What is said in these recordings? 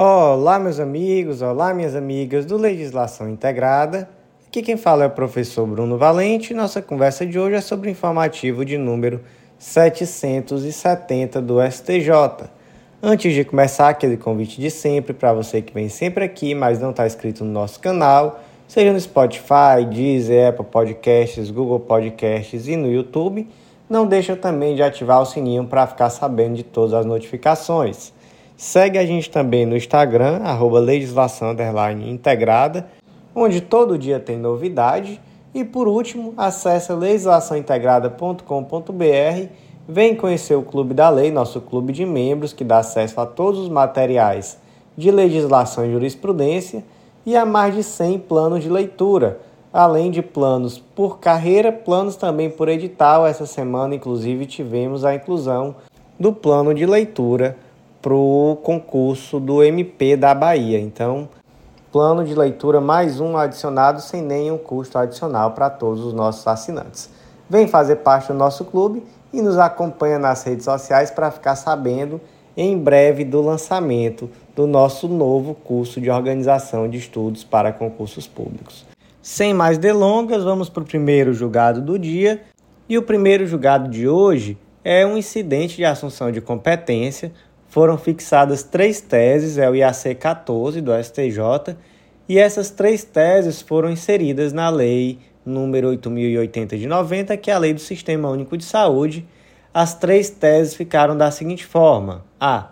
Olá, meus amigos, olá, minhas amigas do Legislação Integrada. Aqui quem fala é o professor Bruno Valente. Nossa conversa de hoje é sobre o informativo de número 770 do STJ. Antes de começar, aquele convite de sempre para você que vem sempre aqui, mas não está inscrito no nosso canal, seja no Spotify, Deezer, Apple Podcasts, Google Podcasts e no YouTube, não deixa também de ativar o sininho para ficar sabendo de todas as notificações. Segue a gente também no Instagram, arroba legislação integrada, onde todo dia tem novidade. E por último, acesse legislaçãointegrada.com.br, vem conhecer o Clube da Lei, nosso clube de membros que dá acesso a todos os materiais de legislação e jurisprudência e a mais de 100 planos de leitura, além de planos por carreira, planos também por edital. Essa semana, inclusive, tivemos a inclusão do plano de leitura para o concurso do MP da Bahia. Então, plano de leitura mais um adicionado sem nenhum custo adicional para todos os nossos assinantes. Vem fazer parte do nosso clube e nos acompanha nas redes sociais para ficar sabendo em breve do lançamento do nosso novo curso de organização de estudos para concursos públicos. Sem mais delongas, vamos para o primeiro julgado do dia. E o primeiro julgado de hoje é um incidente de assunção de competência foram fixadas três teses, é o IAC 14 do STJ, e essas três teses foram inseridas na Lei número 8080 de 90, que é a Lei do Sistema Único de Saúde. As três teses ficaram da seguinte forma: A.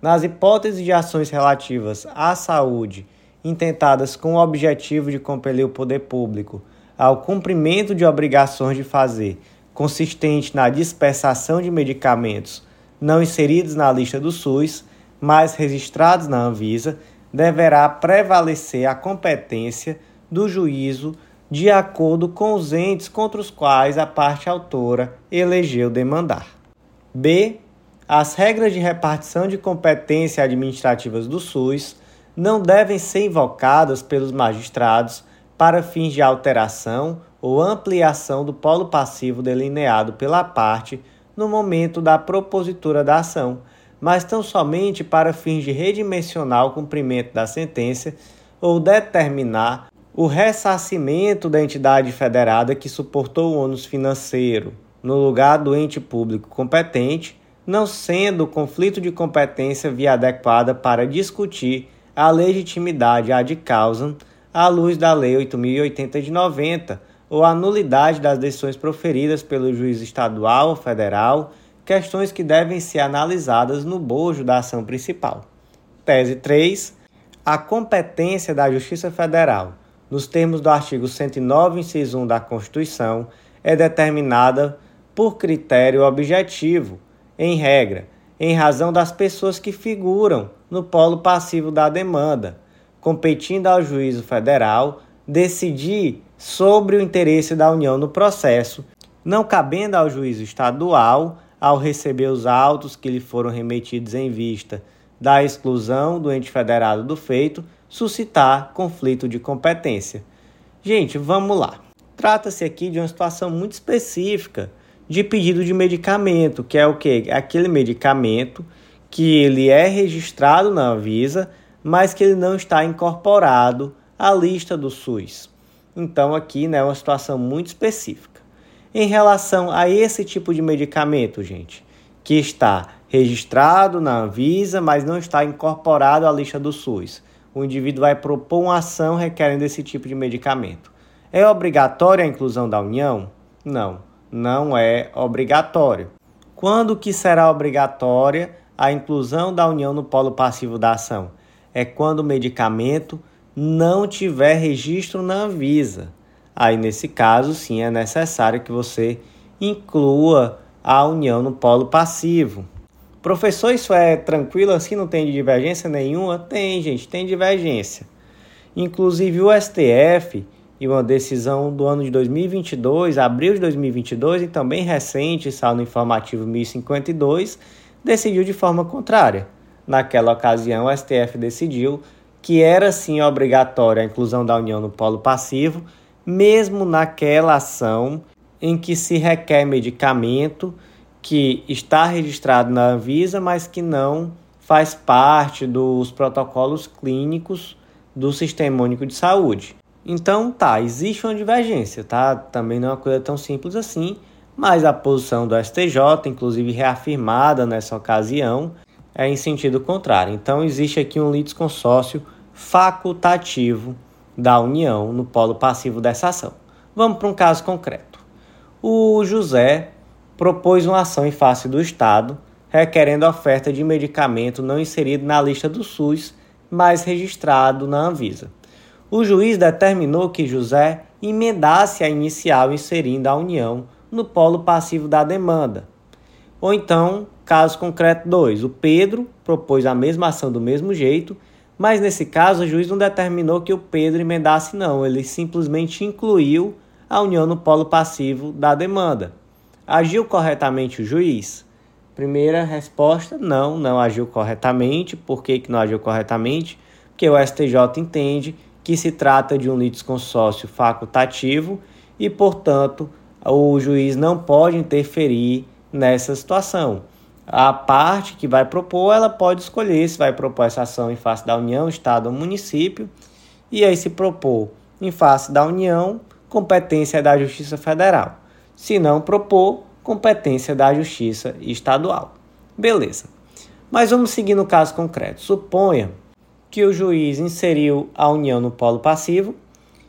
Nas hipóteses de ações relativas à saúde intentadas com o objetivo de compelir o poder público ao cumprimento de obrigações de fazer, consistente na dispensação de medicamentos não inseridos na lista do SUS, mas registrados na Anvisa, deverá prevalecer a competência do juízo de acordo com os entes contra os quais a parte autora elegeu demandar. B. As regras de repartição de competência administrativas do SUS não devem ser invocadas pelos magistrados para fins de alteração ou ampliação do polo passivo delineado pela parte no momento da propositura da ação, mas tão somente para fins de redimensionar o cumprimento da sentença ou determinar o ressarcimento da entidade federada que suportou o ônus financeiro no lugar do ente público competente, não sendo o conflito de competência via adequada para discutir a legitimidade ad causam à luz da Lei 8080 de 90 ou a nulidade das decisões proferidas pelo juiz estadual ou federal, questões que devem ser analisadas no bojo da ação principal. Tese 3. A competência da Justiça Federal, nos termos do artigo 109, inciso 1 da Constituição, é determinada por critério objetivo, em regra, em razão das pessoas que figuram no polo passivo da demanda, competindo ao juízo federal decidir sobre o interesse da União no processo, não cabendo ao juízo estadual, ao receber os autos que lhe foram remetidos em vista da exclusão do ente federado do feito, suscitar conflito de competência. Gente, vamos lá. Trata-se aqui de uma situação muito específica de pedido de medicamento, que é o que? Aquele medicamento que ele é registrado na Anvisa, mas que ele não está incorporado à lista do SUS. Então, aqui né, é uma situação muito específica. Em relação a esse tipo de medicamento, gente, que está registrado na Anvisa, mas não está incorporado à lista do SUS, o indivíduo vai propor uma ação requerendo esse tipo de medicamento. É obrigatória a inclusão da União? Não, não é obrigatório. Quando que será obrigatória a inclusão da União no polo passivo da ação? É quando o medicamento não tiver registro na Anvisa. Aí, nesse caso, sim, é necessário que você inclua a união no polo passivo. Professor, isso é tranquilo assim? Não tem divergência nenhuma? Tem, gente, tem divergência. Inclusive, o STF, em uma decisão do ano de 2022, abril de 2022, e também recente, saiu no informativo 1052, decidiu de forma contrária. Naquela ocasião, o STF decidiu que era sim obrigatória a inclusão da União no polo passivo, mesmo naquela ação em que se requer medicamento que está registrado na Anvisa, mas que não faz parte dos protocolos clínicos do Sistema Único de Saúde. Então, tá, existe uma divergência, tá? Também não é uma coisa tão simples assim, mas a posição do STJ, inclusive reafirmada nessa ocasião, é em sentido contrário. Então, existe aqui um litisconsórcio facultativo da União no polo passivo dessa ação. Vamos para um caso concreto. O José propôs uma ação em face do Estado requerendo oferta de medicamento não inserido na lista do SUS, mas registrado na Anvisa o juiz determinou que José emendasse a inicial inserindo a União no polo passivo da demanda. Ou então, caso concreto 2, o Pedro propôs a mesma ação do mesmo jeito, mas nesse caso o juiz não determinou que o Pedro emendasse, não, ele simplesmente incluiu a União no polo passivo da demanda. Agiu corretamente o juiz? Primeira resposta: não, não agiu corretamente. Por que, que não agiu corretamente? Porque o STJ entende que se trata de um litisconsórcio facultativo e, portanto, o juiz não pode interferir nessa situação. A parte que vai propor, ela pode escolher se vai propor essa ação em face da União, Estado ou município, e aí se propor em face da União, competência da Justiça Federal. Se não propor, competência da Justiça Estadual. Beleza. Mas vamos seguir no caso concreto. Suponha que o juiz inseriu a União no polo passivo,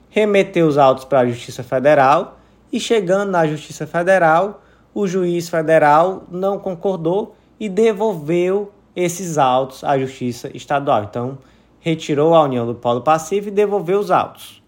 remeteu os autos para a Justiça Federal e, chegando na Justiça Federal, o juiz federal não concordou e devolveu esses autos à Justiça Estadual. Então, retirou a União do polo passivo e devolveu os autos.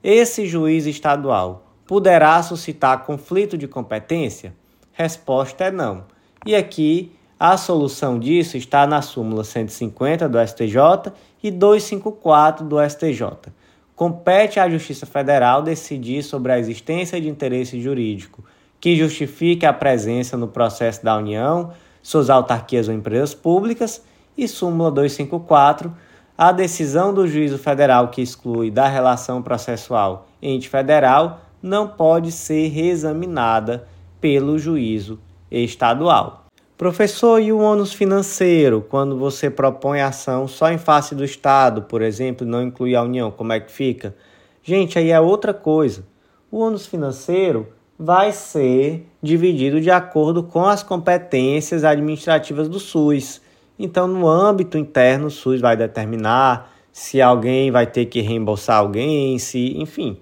Esse juiz estadual poderá suscitar conflito de competência? Resposta é não. E aqui a solução disso está na súmula 150 do STJ e 254 do STJ. Compete à Justiça Federal decidir sobre a existência de interesse jurídico que justifique a presença no processo da União, suas autarquias ou empresas públicas, e súmula 254, a decisão do juízo federal que exclui da relação processual ente federal não pode ser reexaminada pelo juízo estadual. Professor, e o ônus financeiro, quando você propõe ação só em face do Estado, por exemplo, não inclui a União, como é que fica? Gente, aí é outra coisa. O ônus financeiro vai ser dividido de acordo com as competências administrativas do SUS. Então, no âmbito interno, o SUS vai determinar se alguém vai ter que reembolsar alguém, se, enfim.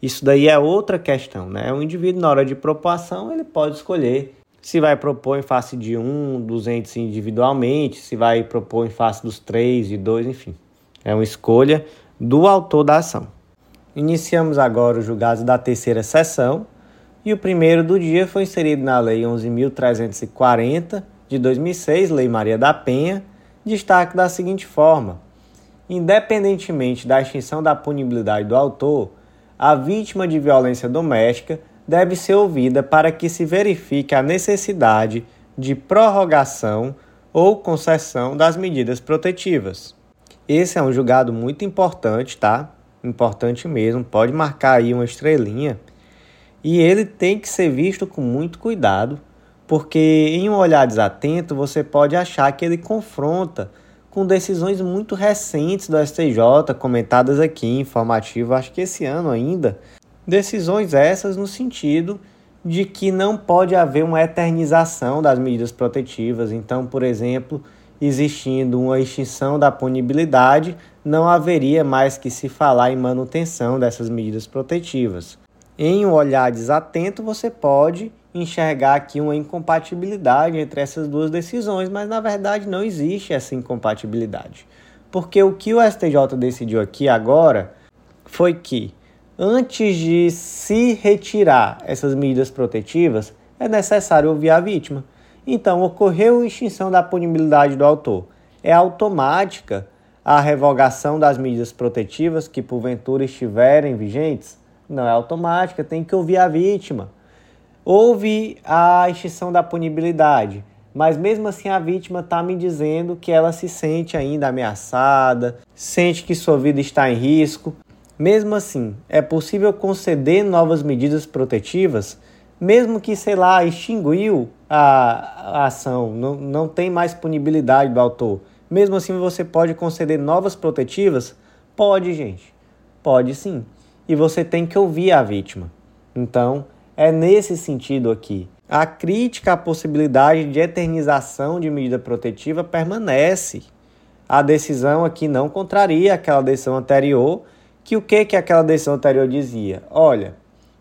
Isso daí é outra questão, né? O indivíduo, na hora de propoção, ele pode escolher se vai propor em face de um dos entes individualmente, se vai propor em face dos três, de dois, enfim. É uma escolha do autor da ação. Iniciamos agora o julgado da terceira sessão e o primeiro do dia foi inserido na Lei 11.340 de 2006, Lei Maria da Penha, destaque da seguinte forma: independentemente da extinção da punibilidade do autor, a vítima de violência doméstica deve ser ouvida para que se verifique a necessidade de prorrogação ou concessão das medidas protetivas. Esse é um julgado muito importante, tá? Importante mesmo, pode marcar aí uma estrelinha. E ele tem que ser visto com muito cuidado, porque em um olhar desatento você pode achar que ele confronta com decisões muito recentes do STJ, comentadas aqui em informativo, acho que esse ano ainda, Decisões essas no sentido de que não pode haver uma eternização das medidas protetivas. Então, por exemplo, existindo uma extinção da punibilidade, não haveria mais que se falar em manutenção dessas medidas protetivas. Em um olhar desatento, você pode enxergar aqui uma incompatibilidade entre essas duas decisões, mas na verdade não existe essa incompatibilidade. Porque o que o STJ decidiu aqui agora foi que antes de se retirar essas medidas protetivas, é necessário ouvir a vítima. Então, ocorreu extinção da punibilidade do autor. É automática a revogação das medidas protetivas que porventura estiverem vigentes? Não é automática, tem que ouvir a vítima. Houve a extinção da punibilidade, mas mesmo assim a vítima está me dizendo que ela se sente ainda ameaçada, sente que sua vida está em risco. Mesmo assim, é possível conceder novas medidas protetivas, mesmo que, sei lá, extinguiu a, ação, não, não tem mais punibilidade do autor. Mesmo assim, você pode conceder novas protetivas? Pode, gente. Pode sim. E você tem que ouvir a vítima. Então, é nesse sentido aqui. A crítica à possibilidade de eternização de medida protetiva permanece. A decisão aqui não contraria aquela decisão anterior, que o que, que aquela decisão anterior dizia? Olha,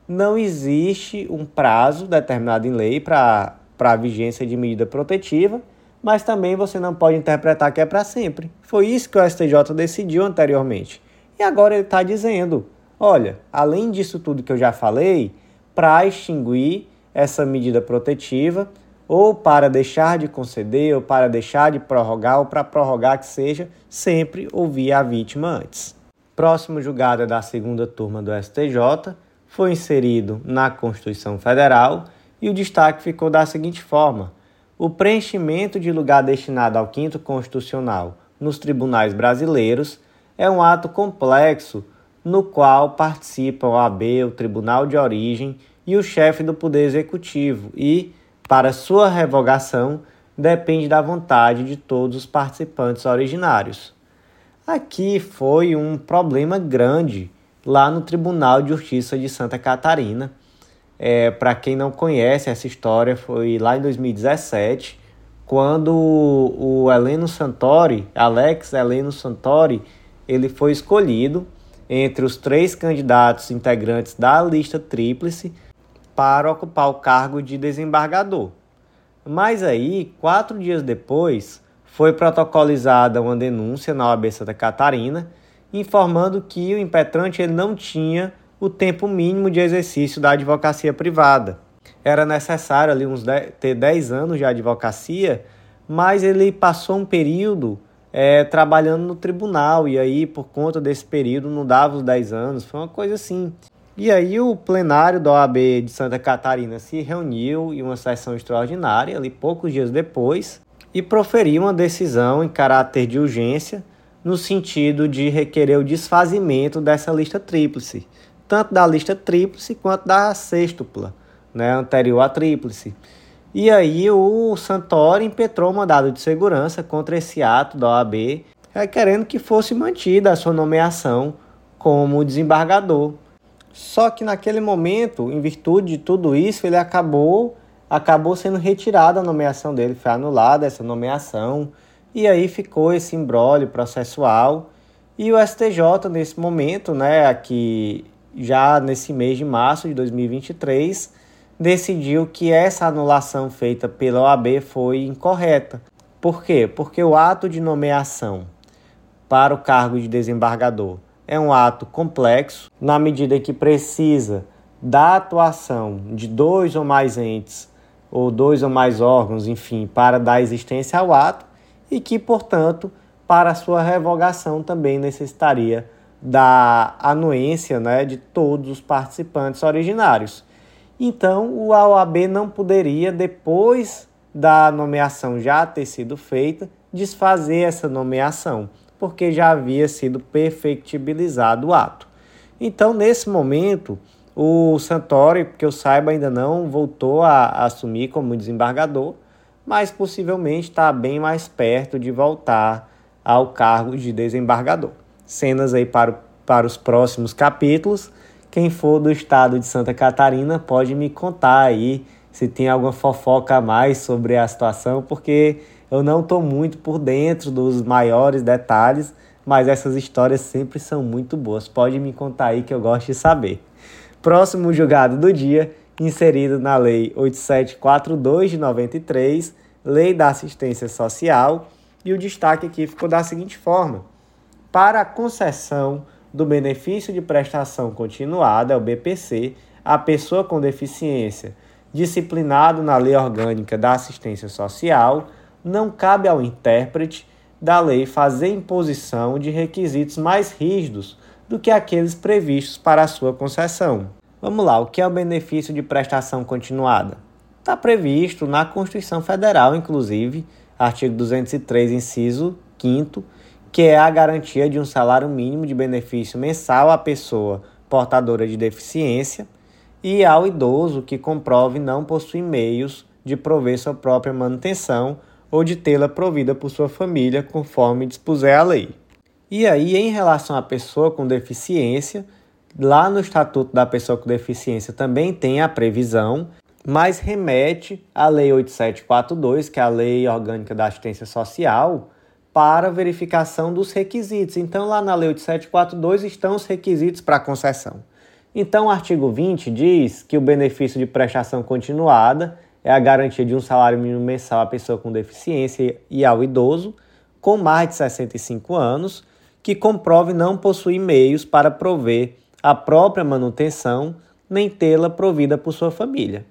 não existe um prazo determinado em lei para a vigência de medida protetiva, mas também você não pode interpretar que é para sempre. Foi isso que o STJ decidiu anteriormente. E agora ele está dizendo: olha, além disso tudo que eu já falei, para extinguir essa medida protetiva, ou para deixar de conceder, ou para deixar de prorrogar, ou para prorrogar que seja, sempre ouvir a vítima antes. Próximo julgado é da segunda turma do STJ, foi inserido na Constituição Federal e o destaque ficou da seguinte forma: o preenchimento de lugar destinado ao quinto constitucional nos tribunais brasileiros é um ato complexo no qual participam a AB, o Tribunal de Origem e o chefe do Poder Executivo e, para sua revogação, depende da vontade de todos os participantes originários. Aqui foi um problema grande lá no Tribunal de Justiça de Santa Catarina. É, Para quem não conhece essa história, foi lá em 2017, quando o Heleno Santori, Alex Heleno Santori, ele foi escolhido entre os três candidatos integrantes da lista tríplice para ocupar o cargo de desembargador. Mas aí, quatro dias depois, foi protocolizada uma denúncia na OAB Santa Catarina informando que o impetrante ele não tinha o tempo mínimo de exercício da advocacia privada. Era necessário ali uns 10, ter 10 anos de advocacia, mas ele passou um período é, trabalhando no tribunal, e aí, por conta desse período, não dava os 10 anos, foi uma coisa assim. E aí o plenário da OAB de Santa Catarina se reuniu em uma sessão extraordinária, ali poucos dias depois, e proferiu uma decisão em caráter de urgência, no sentido de requerer o desfazimento dessa lista tríplice, tanto da lista tríplice quanto da sextupla, né, anterior à tríplice. E aí o Santori impetrou um mandado de segurança contra esse ato da OAB, requerendo que fosse mantida a sua nomeação como desembargador. Só que naquele momento, em virtude de tudo isso, ele acabou acabou sendo retirada a nomeação dele, foi anulada essa nomeação. E aí ficou esse embrólio processual. E o STJ, nesse momento, né, aqui já nesse mês de março de 2023, decidiu que essa anulação feita pela OAB foi incorreta. Por quê? Porque o ato de nomeação para o cargo de desembargador é um ato complexo, na medida que precisa da atuação de dois ou mais entes, ou dois ou mais órgãos, enfim, para dar existência ao ato, e que, portanto, para sua revogação também necessitaria da anuência né, de todos os participantes originários. Então, o OAB não poderia, depois da nomeação já ter sido feita, desfazer essa nomeação, porque já havia sido perfectibilizado o ato. Então, nesse momento, o Santori, que eu saiba, ainda não voltou a, a assumir como desembargador, mas possivelmente está bem mais perto de voltar ao cargo de desembargador. Cenas aí para, para os próximos capítulos. Quem for do estado de Santa Catarina pode me contar aí se tem alguma fofoca a mais sobre a situação, porque eu não estou muito por dentro dos maiores detalhes, mas essas histórias sempre são muito boas. Pode me contar aí que eu gosto de saber. Próximo julgado do dia inserido na Lei 8742 de 93, Lei da Assistência Social, e o destaque aqui ficou da seguinte forma: para a concessão do benefício de prestação continuada, o BPC, a pessoa com deficiência, disciplinado na Lei Orgânica da Assistência Social, não cabe ao intérprete da lei fazer imposição de requisitos mais rígidos do que aqueles previstos para a sua concessão. Vamos lá, o que é o benefício de prestação continuada? Está previsto na Constituição Federal, inclusive, artigo 203, inciso 5, que é a garantia de um salário mínimo de benefício mensal à pessoa portadora de deficiência e ao idoso que comprove não possuir meios de prover sua própria manutenção ou de tê-la provida por sua família, conforme dispuser a lei. E aí, em relação à pessoa com deficiência, lá no Estatuto da Pessoa com Deficiência também tem a previsão, mas remete à Lei 8742, que é a Lei Orgânica da Assistência Social, para verificação dos requisitos. Então, lá na Lei 8742 estão os requisitos para concessão. Então, o artigo 20 diz que o benefício de prestação continuada é a garantia de um salário mínimo mensal à pessoa com deficiência e ao idoso com mais de 65 anos que comprove não possuir meios para prover a própria manutenção nem tê-la provida por sua família.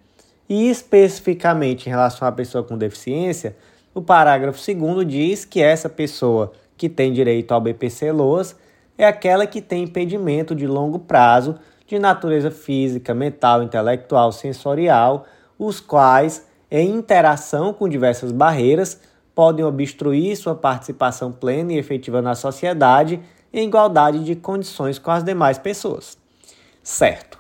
E especificamente em relação à pessoa com deficiência, o parágrafo 2 diz que essa pessoa que tem direito ao BPC LOAS é aquela que tem impedimento de longo prazo de natureza física, mental, intelectual, sensorial os quais, em interação com diversas barreiras, podem obstruir sua participação plena e efetiva na sociedade em igualdade de condições com as demais pessoas. Certo.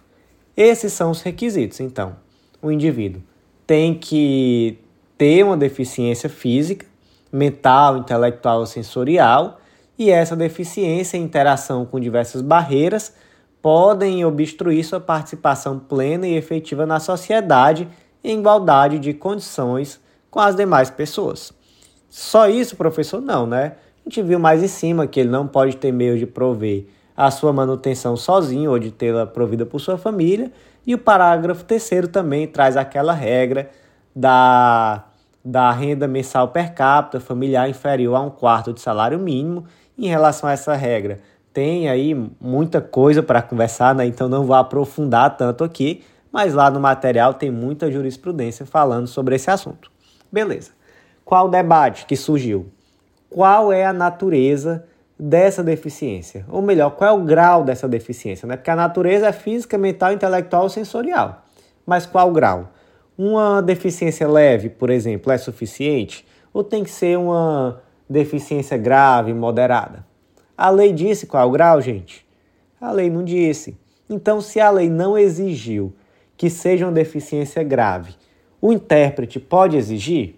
Esses são os requisitos, então. O indivíduo tem que ter uma deficiência física, mental, intelectual ou sensorial, e essa deficiência em interação com diversas barreiras podem obstruir sua participação plena e efetiva na sociedade em igualdade de condições com as demais pessoas. Só isso, professor? Não, né? A gente viu mais em cima que ele não pode ter meio de prover a sua manutenção sozinho ou de tê-la provida por sua família. E o parágrafo terceiro também traz aquela regra da, da renda mensal per capita familiar inferior a um quarto de salário mínimo. Em relação a essa regra, tem aí muita coisa para conversar, né? então não vou aprofundar tanto aqui, mas lá no material tem muita jurisprudência falando sobre esse assunto. Beleza. Qual o debate que surgiu? Qual é a natureza dessa deficiência? Ou melhor, qual é o grau dessa deficiência? Né? Porque a natureza é física, mental, intelectual sensorial. Mas qual o grau? Uma deficiência leve, por exemplo, é suficiente? Ou tem que ser uma deficiência grave, moderada? A lei disse qual é o grau, gente? A lei não disse. Então, se a lei não exigiu que seja uma deficiência grave, o intérprete pode exigir?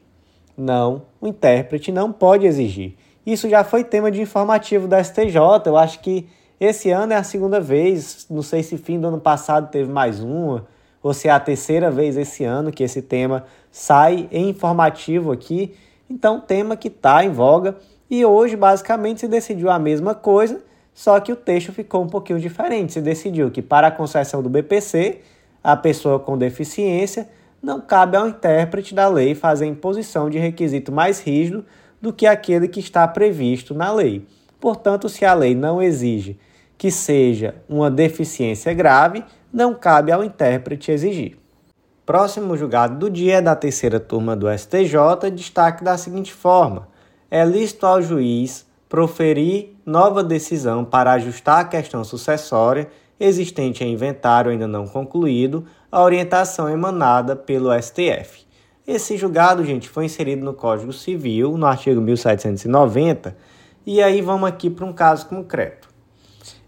Não, o intérprete não pode exigir. Isso já foi tema de informativo da STJ. Eu acho que esse ano é a segunda vez. Não sei se fim do ano passado teve mais uma, se é a terceira vez esse ano que esse tema sai em informativo aqui. Então, tema que está em voga. E hoje, basicamente, se decidiu a mesma coisa, só que o texto ficou um pouquinho diferente. Se decidiu que para a concessão do BPC a pessoa com deficiência, não cabe ao intérprete da lei fazer imposição de requisito mais rígido do que aquele que está previsto na lei. Portanto, se a lei não exige que seja uma deficiência grave, não cabe ao intérprete exigir. Próximo julgado do dia é da terceira turma do STJ, destaque da seguinte forma: é lícito ao juiz proferir nova decisão para ajustar a questão sucessória existente em inventário ainda não concluído, a orientação emanada pelo STF. Esse julgado, gente, foi inserido no Código Civil, no artigo 1790, e aí vamos aqui para um caso concreto.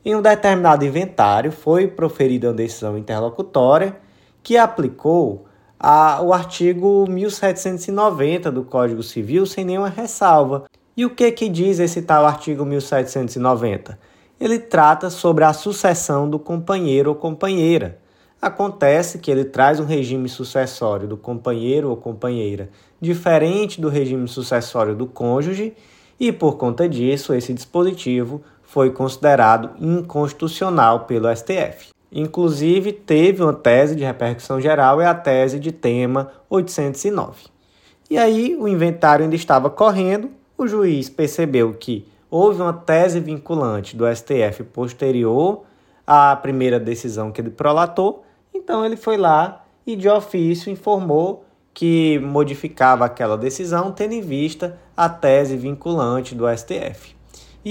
Em um determinado inventário foi proferida uma decisão interlocutória que aplicou a, o artigo 1790 do Código Civil sem nenhuma ressalva. E o que que diz esse tal artigo 1790? ele trata sobre a sucessão do companheiro ou companheira. Acontece que ele traz um regime sucessório do companheiro ou companheira diferente do regime sucessório do cônjuge e, por conta disso, esse dispositivo foi considerado inconstitucional pelo STF. Inclusive, teve uma tese de repercussão geral, é a tese de tema 809. E aí, o inventário ainda estava correndo, o juiz percebeu que houve uma tese vinculante do STF posterior à primeira decisão que ele prolatou, então ele foi lá e de ofício informou que modificava aquela decisão, tendo em vista a tese vinculante do STF.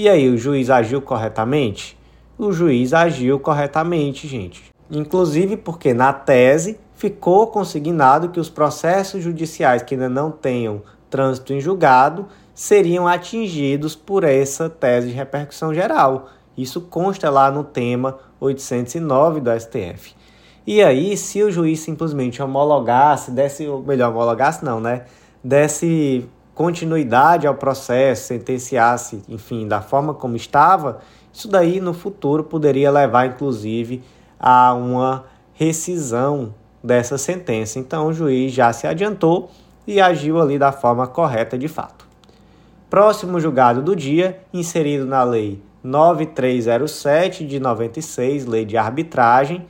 E aí, o juiz agiu corretamente? O juiz agiu corretamente, gente. Inclusive porque na tese ficou consignado que os processos judiciais que ainda não tenham trânsito em julgado seriam atingidos por essa tese de repercussão geral. Isso consta lá no tema 809 do STF. E aí, se o juiz simplesmente homologasse, desse, ou melhor, homologasse não, né? Desse continuidade ao processo, sentenciasse, enfim, da forma como estava, isso daí no futuro poderia levar, inclusive, a uma rescisão dessa sentença. Então o juiz já se adiantou e agiu ali da forma correta de fato. Próximo julgado do dia, inserido na Lei 9307 de 96, Lei de Arbitragem,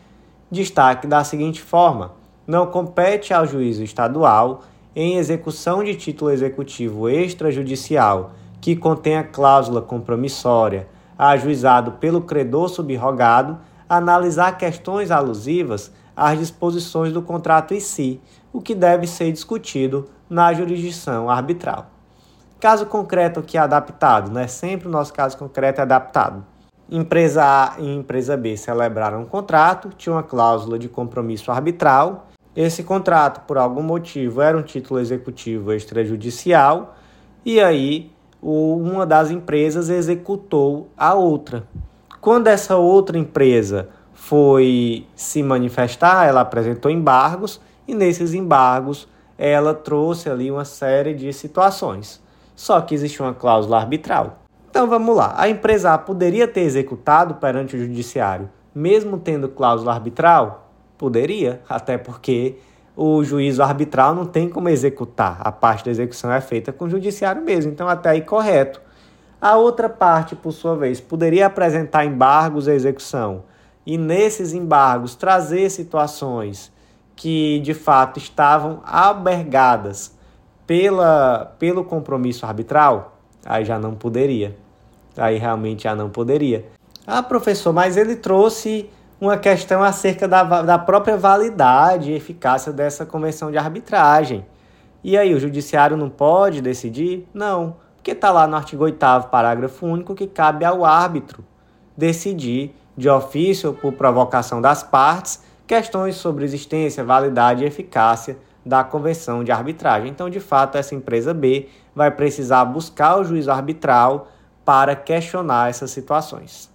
destaque da seguinte forma: não compete ao juízo estadual, em execução de título executivo extrajudicial que contenha cláusula compromissória, ajuizado pelo credor subrogado, analisar questões alusivas às disposições do contrato em si, o que deve ser discutido na jurisdição arbitral. Caso concreto que é adaptado, né? Sempre o nosso caso concreto é adaptado. Empresa A e empresa B celebraram um contrato, tinha uma cláusula de compromisso arbitral. Esse contrato, por algum motivo, era um título executivo extrajudicial e aí uma das empresas executou a outra. Quando essa outra empresa foi se manifestar, ela apresentou embargos e nesses embargos ela trouxe ali uma série de situações. Só que existe uma cláusula arbitral. Então vamos lá. A empresa poderia ter executado perante o judiciário, mesmo tendo cláusula arbitral? Poderia, até porque o juízo arbitral não tem como executar. A parte da execução é feita com o judiciário mesmo, então até aí correto. A outra parte, por sua vez, poderia apresentar embargos à execução e nesses embargos trazer situações que de fato estavam albergadas pela, pelo compromisso arbitral, aí já não poderia. Aí realmente já não poderia. Ah, professor, mas ele trouxe uma questão acerca da, da própria validade e eficácia dessa convenção de arbitragem. E aí, o judiciário não pode decidir? Não, porque está lá no artigo 8, parágrafo único, que cabe ao árbitro decidir, de ofício ou por provocação das partes, questões sobre existência, validade e eficácia da convenção de arbitragem. Então, de fato, essa empresa B vai precisar buscar o juízo arbitral para questionar essas situações.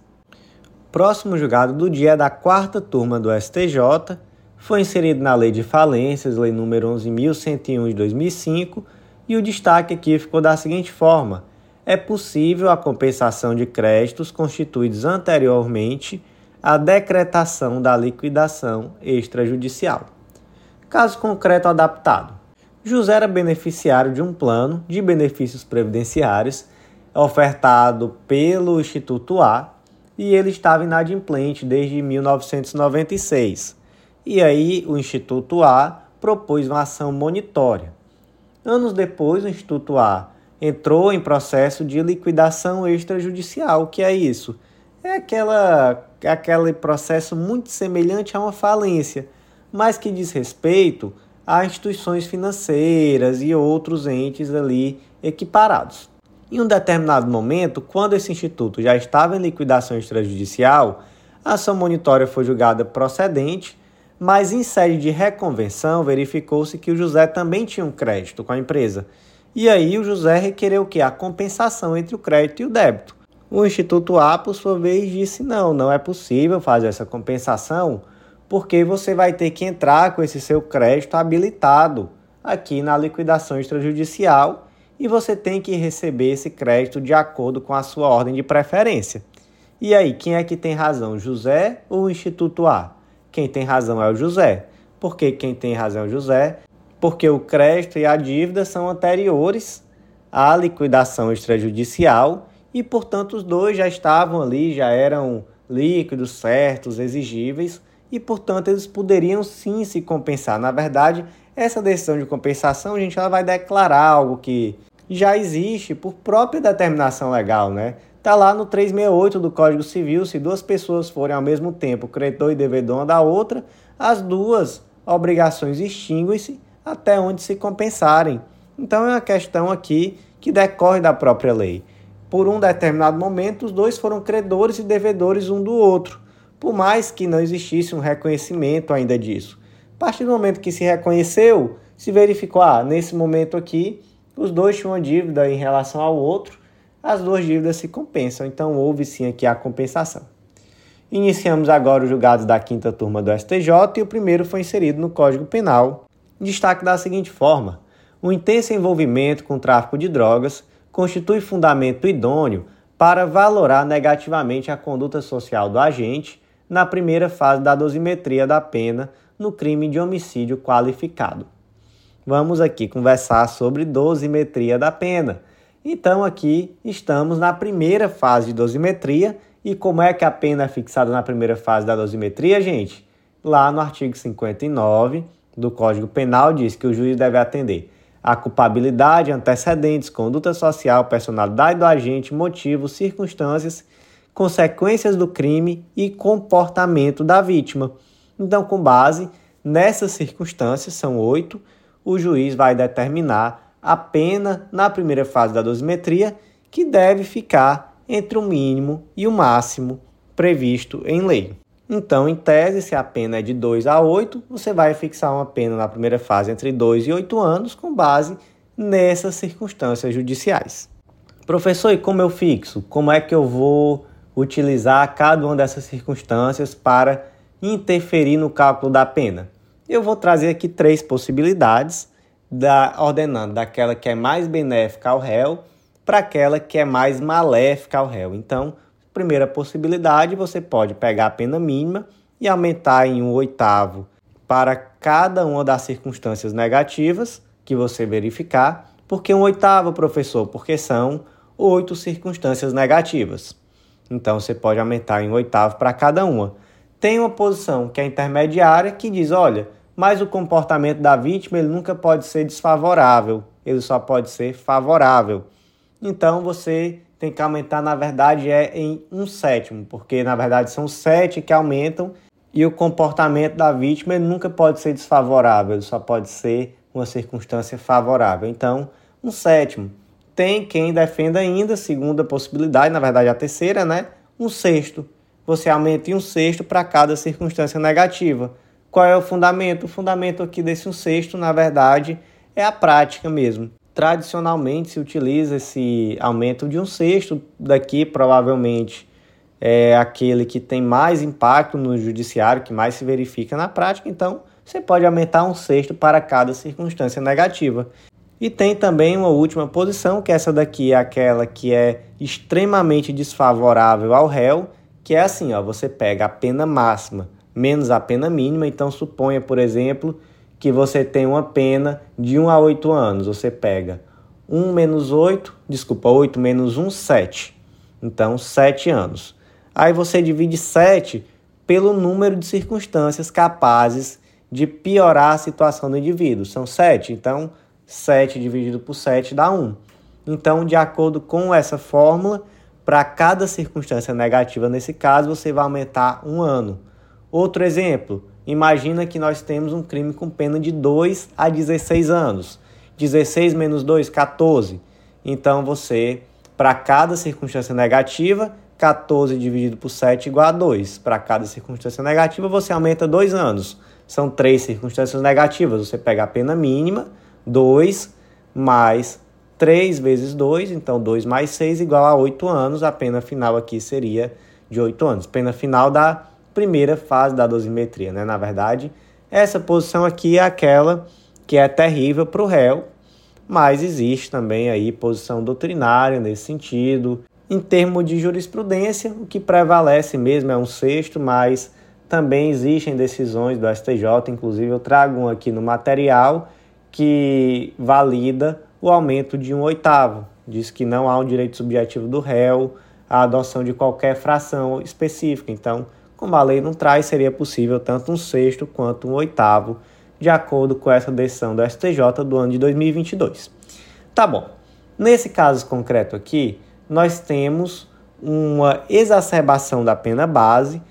Próximo julgado do dia é da quarta turma do STJ, foi inserido na Lei de Falências, Lei número 11.101 de 2005, e o destaque aqui ficou da seguinte forma: é possível a compensação de créditos constituídos anteriormente à decretação da liquidação extrajudicial. Caso concreto adaptado. José era beneficiário de um plano de benefícios previdenciários ofertado pelo Instituto A e ele estava inadimplente desde 1996. E aí o Instituto A propôs uma ação monitória. Anos depois, o Instituto A entrou em processo de liquidação extrajudicial. O que é isso? É aquela, aquele processo muito semelhante a uma falência, mas que diz respeito a instituições financeiras e outros entes ali equiparados. Em um determinado momento, quando esse instituto já estava em liquidação extrajudicial, a ação monitória foi julgada procedente, mas em sede de reconvenção verificou-se que o José também tinha um crédito com a empresa. E aí o José requereu que? A compensação entre o crédito e o débito. O Instituto A, por sua vez, disse: não, não é possível fazer essa compensação porque você vai ter que entrar com esse seu crédito habilitado aqui na liquidação extrajudicial e você tem que receber esse crédito de acordo com a sua ordem de preferência. E aí, quem é que tem razão, José ou o Instituto A? Quem tem razão é o José. Por que quem tem razão é o José? Porque o crédito e a dívida são anteriores à liquidação extrajudicial e, portanto, os dois já estavam ali, já eram líquidos, certos, exigíveis e, portanto, eles poderiam sim se compensar. Na verdade, essa decisão de compensação, gente ela vai declarar algo que já existe por própria determinação legal, né? Tá lá no 368 do Código Civil, se duas pessoas forem ao mesmo tempo credor e devedor uma da outra, as duas obrigações extinguem-se até onde se compensarem. Então é uma questão aqui que decorre da própria lei. Por um determinado momento, os dois foram credores e devedores um do outro por mais que não existisse um reconhecimento ainda disso. A partir do momento que se reconheceu, se verificou, ah, nesse momento aqui, os dois tinham uma dívida em relação ao outro, as duas dívidas se compensam, então houve sim aqui a compensação. Iniciamos agora os julgados da quinta turma do STJ e o primeiro foi inserido no Código Penal. Destaque da seguinte forma: o intenso envolvimento com o tráfico de drogas constitui fundamento idôneo para valorar negativamente a conduta social do agente na primeira fase da dosimetria da pena no crime de homicídio qualificado. Vamos aqui conversar sobre dosimetria da pena. Então aqui estamos na primeira fase de dosimetria e como é que a pena é fixada na primeira fase da dosimetria, gente? Lá no artigo 59 do Código Penal diz que o juiz deve atender a culpabilidade, antecedentes, conduta social, personalidade do agente, motivos, circunstâncias, consequências do crime e comportamento da vítima. Então, com base nessas circunstâncias, são oito, o juiz vai determinar a pena na primeira fase da dosimetria, que deve ficar entre o mínimo e o máximo previsto em lei. Então, em tese, se a pena é de 2 a 8, você vai fixar uma pena na primeira fase entre 2 e 8 anos com base nessas circunstâncias judiciais. Professor, e como eu fixo? Como é que eu vou utilizar cada uma dessas circunstâncias para interferir no cálculo da pena? Eu vou trazer aqui três possibilidades, da, ordenando daquela que é mais benéfica ao réu para aquela que é mais maléfica ao réu. Então, primeira possibilidade, você pode pegar a pena mínima e aumentar em um oitavo para cada uma das circunstâncias negativas que você verificar. Por que um oitavo, professor? Porque são oito circunstâncias negativas. Então, você pode aumentar em um oitavo para cada uma. Tem uma posição que é intermediária que diz, olha, mas o comportamento da vítima ele nunca pode ser desfavorável, ele só pode ser favorável então você tem que aumentar, na verdade, é em um sétimo, porque na verdade são sete que aumentam e o comportamento da vítima nunca pode ser desfavorável, só pode ser uma circunstância favorável. Então, um sétimo. Tem quem defenda ainda, segunda possibilidade, na verdade a terceira, né? Um sexto. Você aumenta em um sexto para cada circunstância negativa. Qual é o fundamento? O fundamento aqui desse um sexto, na verdade, é a prática mesmo tradicionalmente se utiliza esse aumento de um sexto, daqui provavelmente é aquele que tem mais impacto no judiciário, que mais se verifica na prática, então você pode aumentar um sexto para cada circunstância negativa. E tem também uma última posição, que essa daqui é aquela que é extremamente desfavorável ao réu, que é assim, ó, você pega a pena máxima menos a pena mínima, então suponha, por exemplo, que você tem uma pena de 1 a 8 anos. Você pega 1 menos 8, desculpa, 8 menos 1, 7. Então, 7 anos. Aí você divide 7 pelo número de circunstâncias capazes de piorar a situação do indivíduo. São 7, então 7 dividido por 7 dá 1. Então, de acordo com essa fórmula, para cada circunstância negativa nesse caso, você vai aumentar um ano. Outro exemplo, Imagina que nós temos um crime com pena de 2 a 16 anos. 16 menos 2, 14. Então você, para cada circunstância negativa, 14 dividido por 7 igual a 2. Para cada circunstância negativa, você aumenta 2 anos. São três circunstâncias negativas. Você pega a pena mínima, 2 mais 3 vezes 2, então 2 mais 6 igual a 8 anos. A pena final aqui seria de 8 anos. Pena final dá primeira fase da dosimetria, né? Na verdade, essa posição aqui é aquela que é terrível para o réu, mas existe também aí posição doutrinária nesse sentido. Em termos de jurisprudência, o que prevalece mesmo é um sexto, mas também existem decisões do STJ, inclusive eu trago um aqui no material, que valida o aumento de um oitavo. Diz que não há um direito subjetivo do réu à adoção de qualquer fração específica. Então, como a lei não traz, seria possível tanto um sexto quanto um oitavo, de acordo com essa decisão do STJ do ano de 2022. Tá bom. Nesse caso concreto aqui, nós temos uma exacerbação da pena base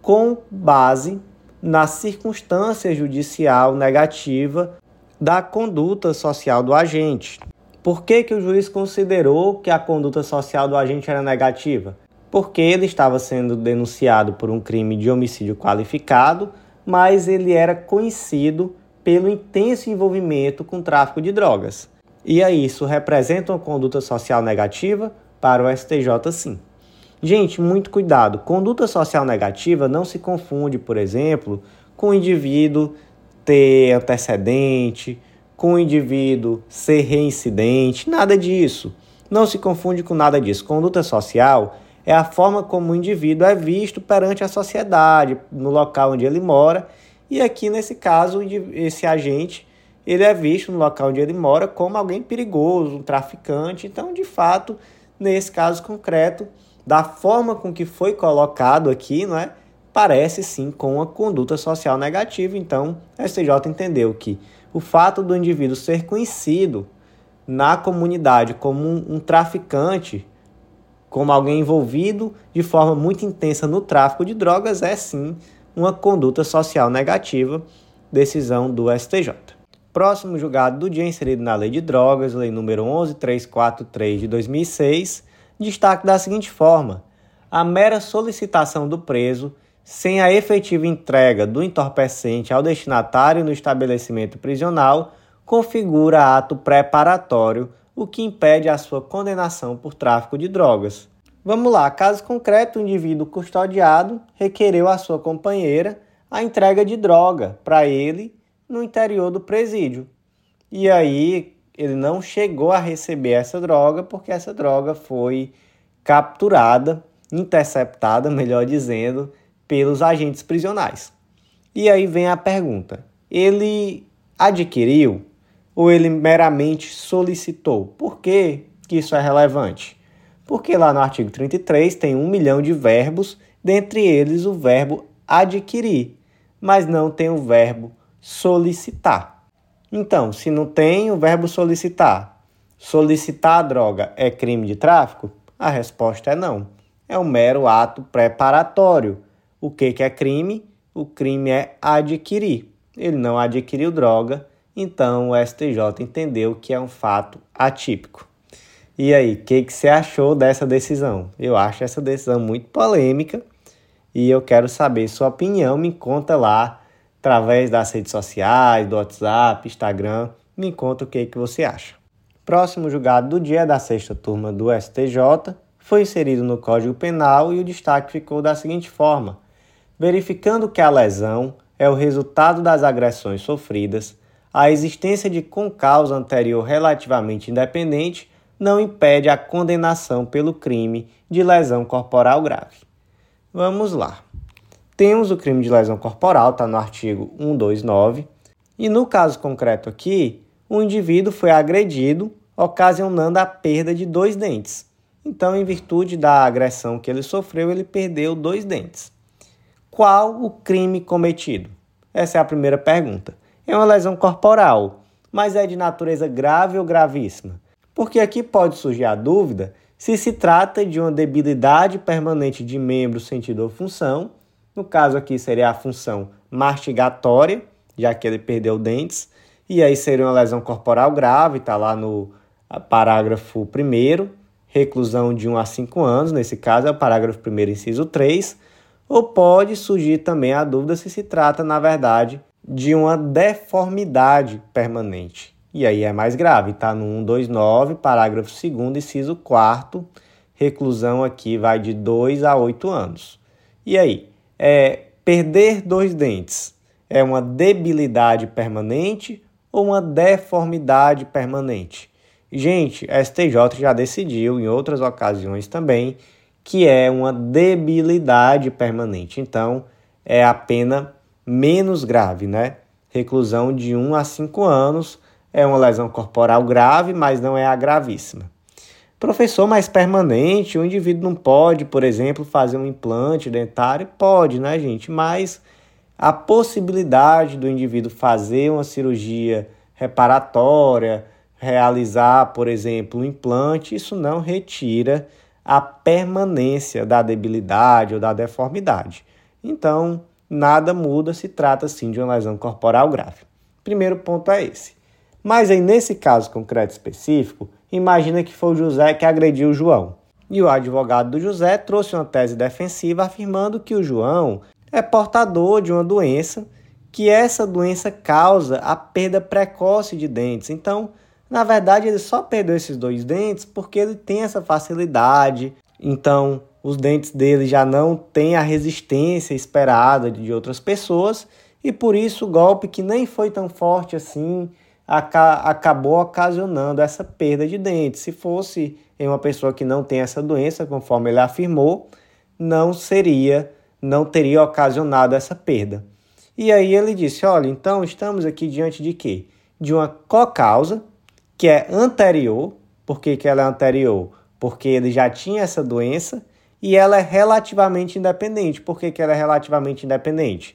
com base na circunstância judicial negativa da conduta social do agente. Por que, que o juiz considerou que a conduta social do agente era negativa? porque ele estava sendo denunciado por um crime de homicídio qualificado, mas ele era conhecido pelo intenso envolvimento com tráfico de drogas. E aí, isso representa uma conduta social negativa? Para o STJ, sim. Gente, muito cuidado. Conduta social negativa não se confunde, por exemplo, com o indivíduo ter antecedente, com o indivíduo ser reincidente, nada disso. Não se confunde com nada disso. Conduta social é a forma como o indivíduo é visto perante a sociedade, no local onde ele mora. E aqui, nesse caso, esse agente ele é visto no local onde ele mora como alguém perigoso, um traficante. Então, de fato, nesse caso concreto, da forma com que foi colocado aqui, não é? Parece sim com uma conduta social negativa. Então, a STJ entendeu que o fato do indivíduo ser conhecido na comunidade como um, um traficante, como alguém envolvido de forma muito intensa no tráfico de drogas, é sim uma conduta social negativa, decisão do STJ. Próximo julgado do dia inserido na Lei de Drogas, Lei número 11343 de 2006, destaque da seguinte forma: a mera solicitação do preso sem a efetiva entrega do entorpecente ao destinatário no estabelecimento prisional configura ato preparatório, o que impede a sua condenação por tráfico de drogas. Vamos lá, caso concreto, o indivíduo custodiado requereu à sua companheira a entrega de droga para ele no interior do presídio. E aí ele não chegou a receber essa droga porque essa droga foi capturada, interceptada, melhor dizendo, pelos agentes prisionais. E aí vem a pergunta: ele adquiriu ou ele meramente solicitou? Por que, que isso é relevante? Porque lá no artigo 33 tem um milhão de verbos, dentre eles o verbo adquirir, mas não tem o verbo solicitar. Então, se não tem o verbo solicitar, solicitar a droga é crime de tráfico? A resposta é não. É um mero ato preparatório. O que, que é crime? O crime é adquirir. Ele não adquiriu droga, então o STJ entendeu que é um fato atípico. E aí, o que, que você achou dessa decisão? Eu acho essa decisão muito polêmica e eu quero saber sua opinião. Me conta lá através das redes sociais, do WhatsApp, Instagram. Me conta o que, que você acha. Próximo julgado do dia da sexta turma do STJ foi inserido no Código Penal e o destaque ficou da seguinte forma: verificando que a lesão é o resultado das agressões sofridas a existência de concausa anterior relativamente independente não impede a condenação pelo crime de lesão corporal grave. Vamos lá. Temos o crime de lesão corporal, está no artigo 129, e no caso concreto aqui, o indivíduo foi agredido, ocasionando a perda de dois dentes. Então, em virtude da agressão que ele sofreu, ele perdeu dois dentes. Qual o crime cometido? Essa é a primeira pergunta é uma lesão corporal, mas é de natureza grave ou gravíssima? Porque aqui pode surgir a dúvida se se trata de uma debilidade permanente de membro, sentido ou função. No caso aqui seria a função mastigatória, já que ele perdeu dentes, e aí seria uma lesão corporal grave, está lá no parágrafo 1 reclusão de 1 a 5 anos, nesse caso é o parágrafo 1 inciso 3, ou pode surgir também a dúvida se se trata, na verdade, de uma deformidade permanente. E aí é mais grave, tá no 129, parágrafo 2 inciso 4 reclusão aqui vai de 2 a 8 anos. E aí, é, perder dois dentes é uma debilidade permanente ou uma deformidade permanente? Gente, a STJ já decidiu em outras ocasiões também que é uma debilidade permanente. Então, é a pena menos grave, né? Reclusão de 1 a 5 anos é uma lesão corporal grave, mas não é a gravíssima. Professor mais permanente, o indivíduo não pode, por exemplo, fazer um implante dentário? Pode, né, gente? Mas a possibilidade do indivíduo fazer uma cirurgia reparatória, realizar, por exemplo, um implante, isso não retira a permanência da debilidade ou da deformidade. Então, nada muda, se trata sim de uma lesão corporal grave. Primeiro ponto é esse. Mas aí, nesse caso concreto específico, imagina que foi o José que agrediu o João. E o advogado do José trouxe uma tese defensiva afirmando que o João é portador de uma doença, que essa doença causa a perda precoce de dentes. Então, na verdade, ele só perdeu esses dois dentes porque ele tem essa facilidade. Então, os dentes dele já não têm a resistência esperada de outras pessoas e por isso o golpe que nem foi tão forte assim acabou ocasionando essa perda de dentes. Se fosse em uma pessoa que não tem essa doença, conforme ele afirmou, não seria, não teria ocasionado essa perda. E aí ele disse: olha, então estamos aqui diante de quê? De uma co-causa que é anterior. Por que, que ela é anterior? Porque ele já tinha essa doença e ela é relativamente independente. Por que, que ela é relativamente independente?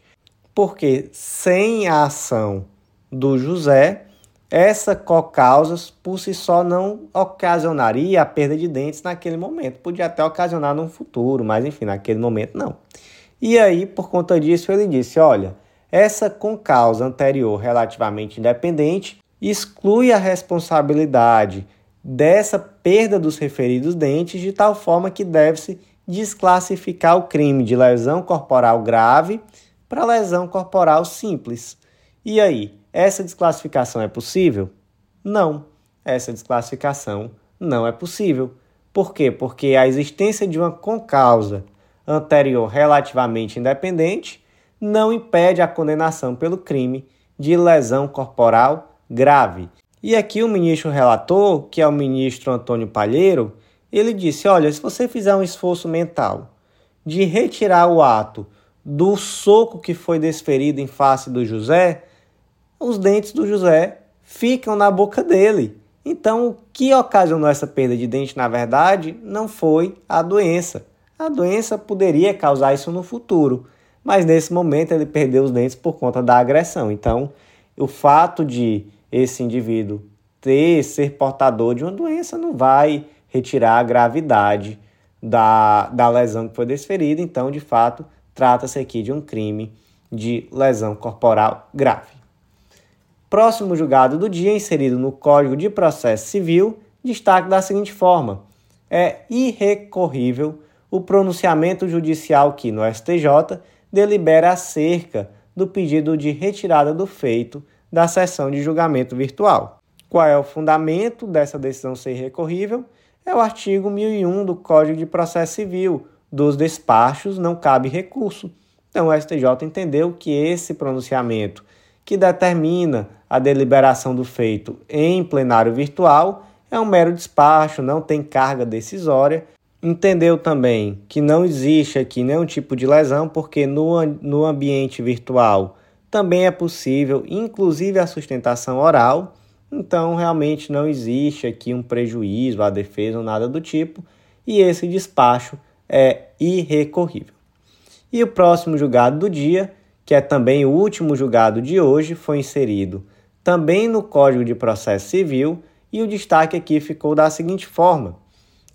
Porque sem a ação do José, essa co-causa por si só não ocasionaria a perda de dentes naquele momento. Podia até ocasionar no futuro, mas enfim, naquele momento não. E aí, por conta disso, ele disse: olha, essa concausa anterior relativamente independente exclui a responsabilidade dessa perda dos referidos dentes de tal forma que deve-se desclassificar o crime de lesão corporal grave para lesão corporal simples. E aí, essa desclassificação é possível? Não, essa desclassificação não é possível. Por quê? Porque a existência de uma concausa anterior relativamente independente não impede a condenação pelo crime de lesão corporal grave. E aqui o ministro relator, que é o ministro Antônio Palheiro, ele disse: olha, se você fizer um esforço mental de retirar o ato do soco que foi desferido em face do José, os dentes do José ficam na boca dele. Então, o que ocasionou essa perda de dente, na verdade, não foi a doença. A doença poderia causar isso no futuro, mas nesse momento ele perdeu os dentes por conta da agressão. Então, o fato de esse indivíduo ter, ser portador de uma doença não vai retirar a gravidade da, da lesão que foi desferida. Então, de fato, trata-se aqui de um crime de lesão corporal grave. Próximo julgado do dia, inserido no Código de Processo Civil, destaque da seguinte forma: é irrecorrível o pronunciamento judicial que, no STJ, delibera acerca do pedido de retirada do feito da sessão de julgamento virtual. Qual é o fundamento dessa decisão ser recorrível? É o artigo 1001 do Código de Processo Civil. Dos despachos não cabe recurso. Então, o STJ entendeu que esse pronunciamento, que determina a deliberação do feito em plenário virtual, é um mero despacho, não tem carga decisória entendeu também que não existe aqui nenhum tipo de lesão, porque no, no ambiente virtual também é possível, inclusive a sustentação oral, então realmente não existe aqui um prejuízo à defesa ou nada do tipo, e esse despacho é irrecorrível. E o próximo julgado do dia, que é também o último julgado de hoje, foi inserido também no Código de Processo Civil, e o destaque aqui ficou da seguinte forma: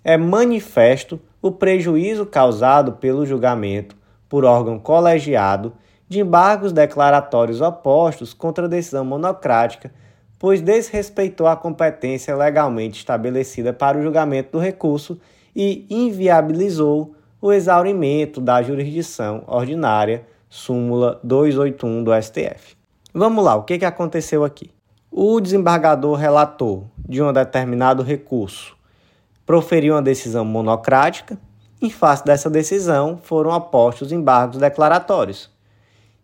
é manifesto o prejuízo causado pelo julgamento por órgão colegiado de embargos declaratórios opostos contra a decisão monocrática, pois desrespeitou a competência legalmente estabelecida para o julgamento do recurso e inviabilizou o exaurimento da jurisdição ordinária, súmula 281 do STF. Vamos lá, o que, que aconteceu aqui? O desembargador relator de um determinado recurso proferiu uma decisão monocrática. Em face dessa decisão, foram apostos embargos declaratórios.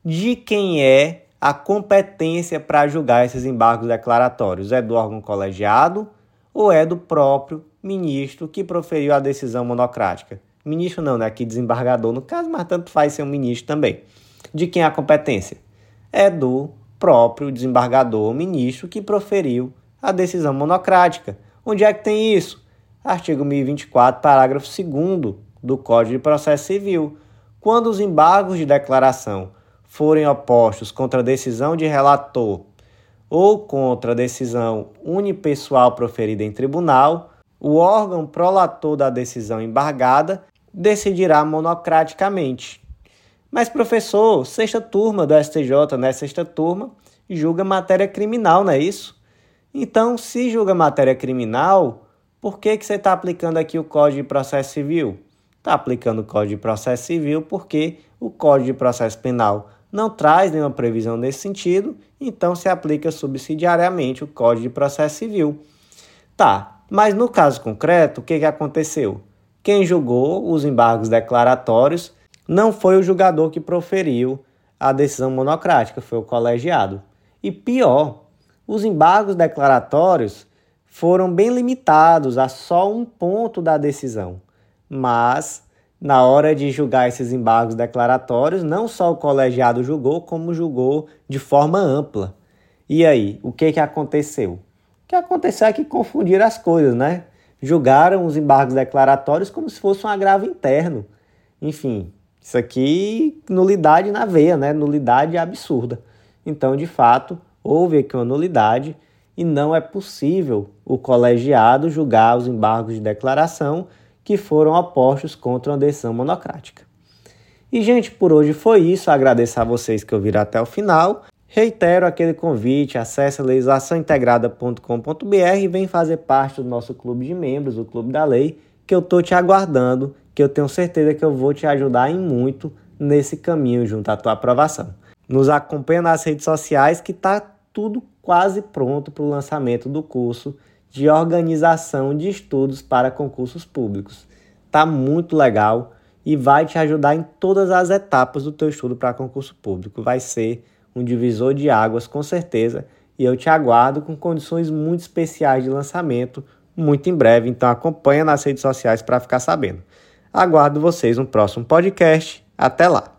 De quem é a competência para julgar esses embargos declaratórios? É do órgão colegiado ou é do próprio ministro que proferiu a decisão monocrática? Ministro não, né? Aqui desembargador no caso, mas tanto faz ser um ministro também. De quem é a competência? É do próprio desembargador, ministro que proferiu a decisão monocrática. Onde é que tem isso? artigo 1024, parágrafo 2 do Código de Processo Civil, quando os embargos de declaração forem opostos contra a decisão de relator ou contra a decisão unipessoal proferida em tribunal, o órgão prolator da decisão embargada decidirá monocraticamente. Mas, professor, sexta turma do STJ, né? Sexta turma, julga matéria criminal, não é isso? Então, se julga matéria criminal, por que, que você está aplicando aqui o Código de Processo Civil? Está aplicando o Código de Processo Civil porque o Código de Processo Penal não traz nenhuma previsão nesse sentido, então se aplica subsidiariamente o Código de Processo Civil. Tá, mas no caso concreto, o que, que aconteceu? Quem julgou os embargos declaratórios não foi o julgador que proferiu a decisão monocrática, foi o colegiado. E pior, os embargos declaratórios foram bem limitados a só um ponto da decisão, mas na hora de julgar esses embargos declaratórios, não só o colegiado julgou, como julgou de forma ampla. E aí, o que, que aconteceu? O que aconteceu é que confundiram as coisas, né? Julgaram os embargos declaratórios como se fosse um agravo interno. Enfim, isso aqui, nulidade na veia, né? Nulidade absurda. Então, de fato, houve aqui uma nulidade e não é possível o colegiado julgar os embargos de declaração que foram opostos contra uma decisão monocrática. E, gente, por hoje foi isso. Agradeço a vocês que ouviram até o final. Reitero aquele convite, acesse legislaçãointegrada.com.br e vem fazer parte do nosso clube de membros, o Clube da Lei, que eu estou te aguardando, que eu tenho certeza que eu vou te ajudar em muito nesse caminho junto à tua aprovação. Nos acompanha nas redes sociais que está tudo quase pronto para o lançamento do curso de organização de estudos para concursos públicos. Tá muito legal e vai te ajudar em todas as etapas do teu estudo para concurso público. Vai ser um divisor de águas com certeza e eu te aguardo com condições muito especiais de lançamento muito em breve, então acompanha nas redes sociais para ficar sabendo. Aguardo vocês no próximo podcast. Até lá.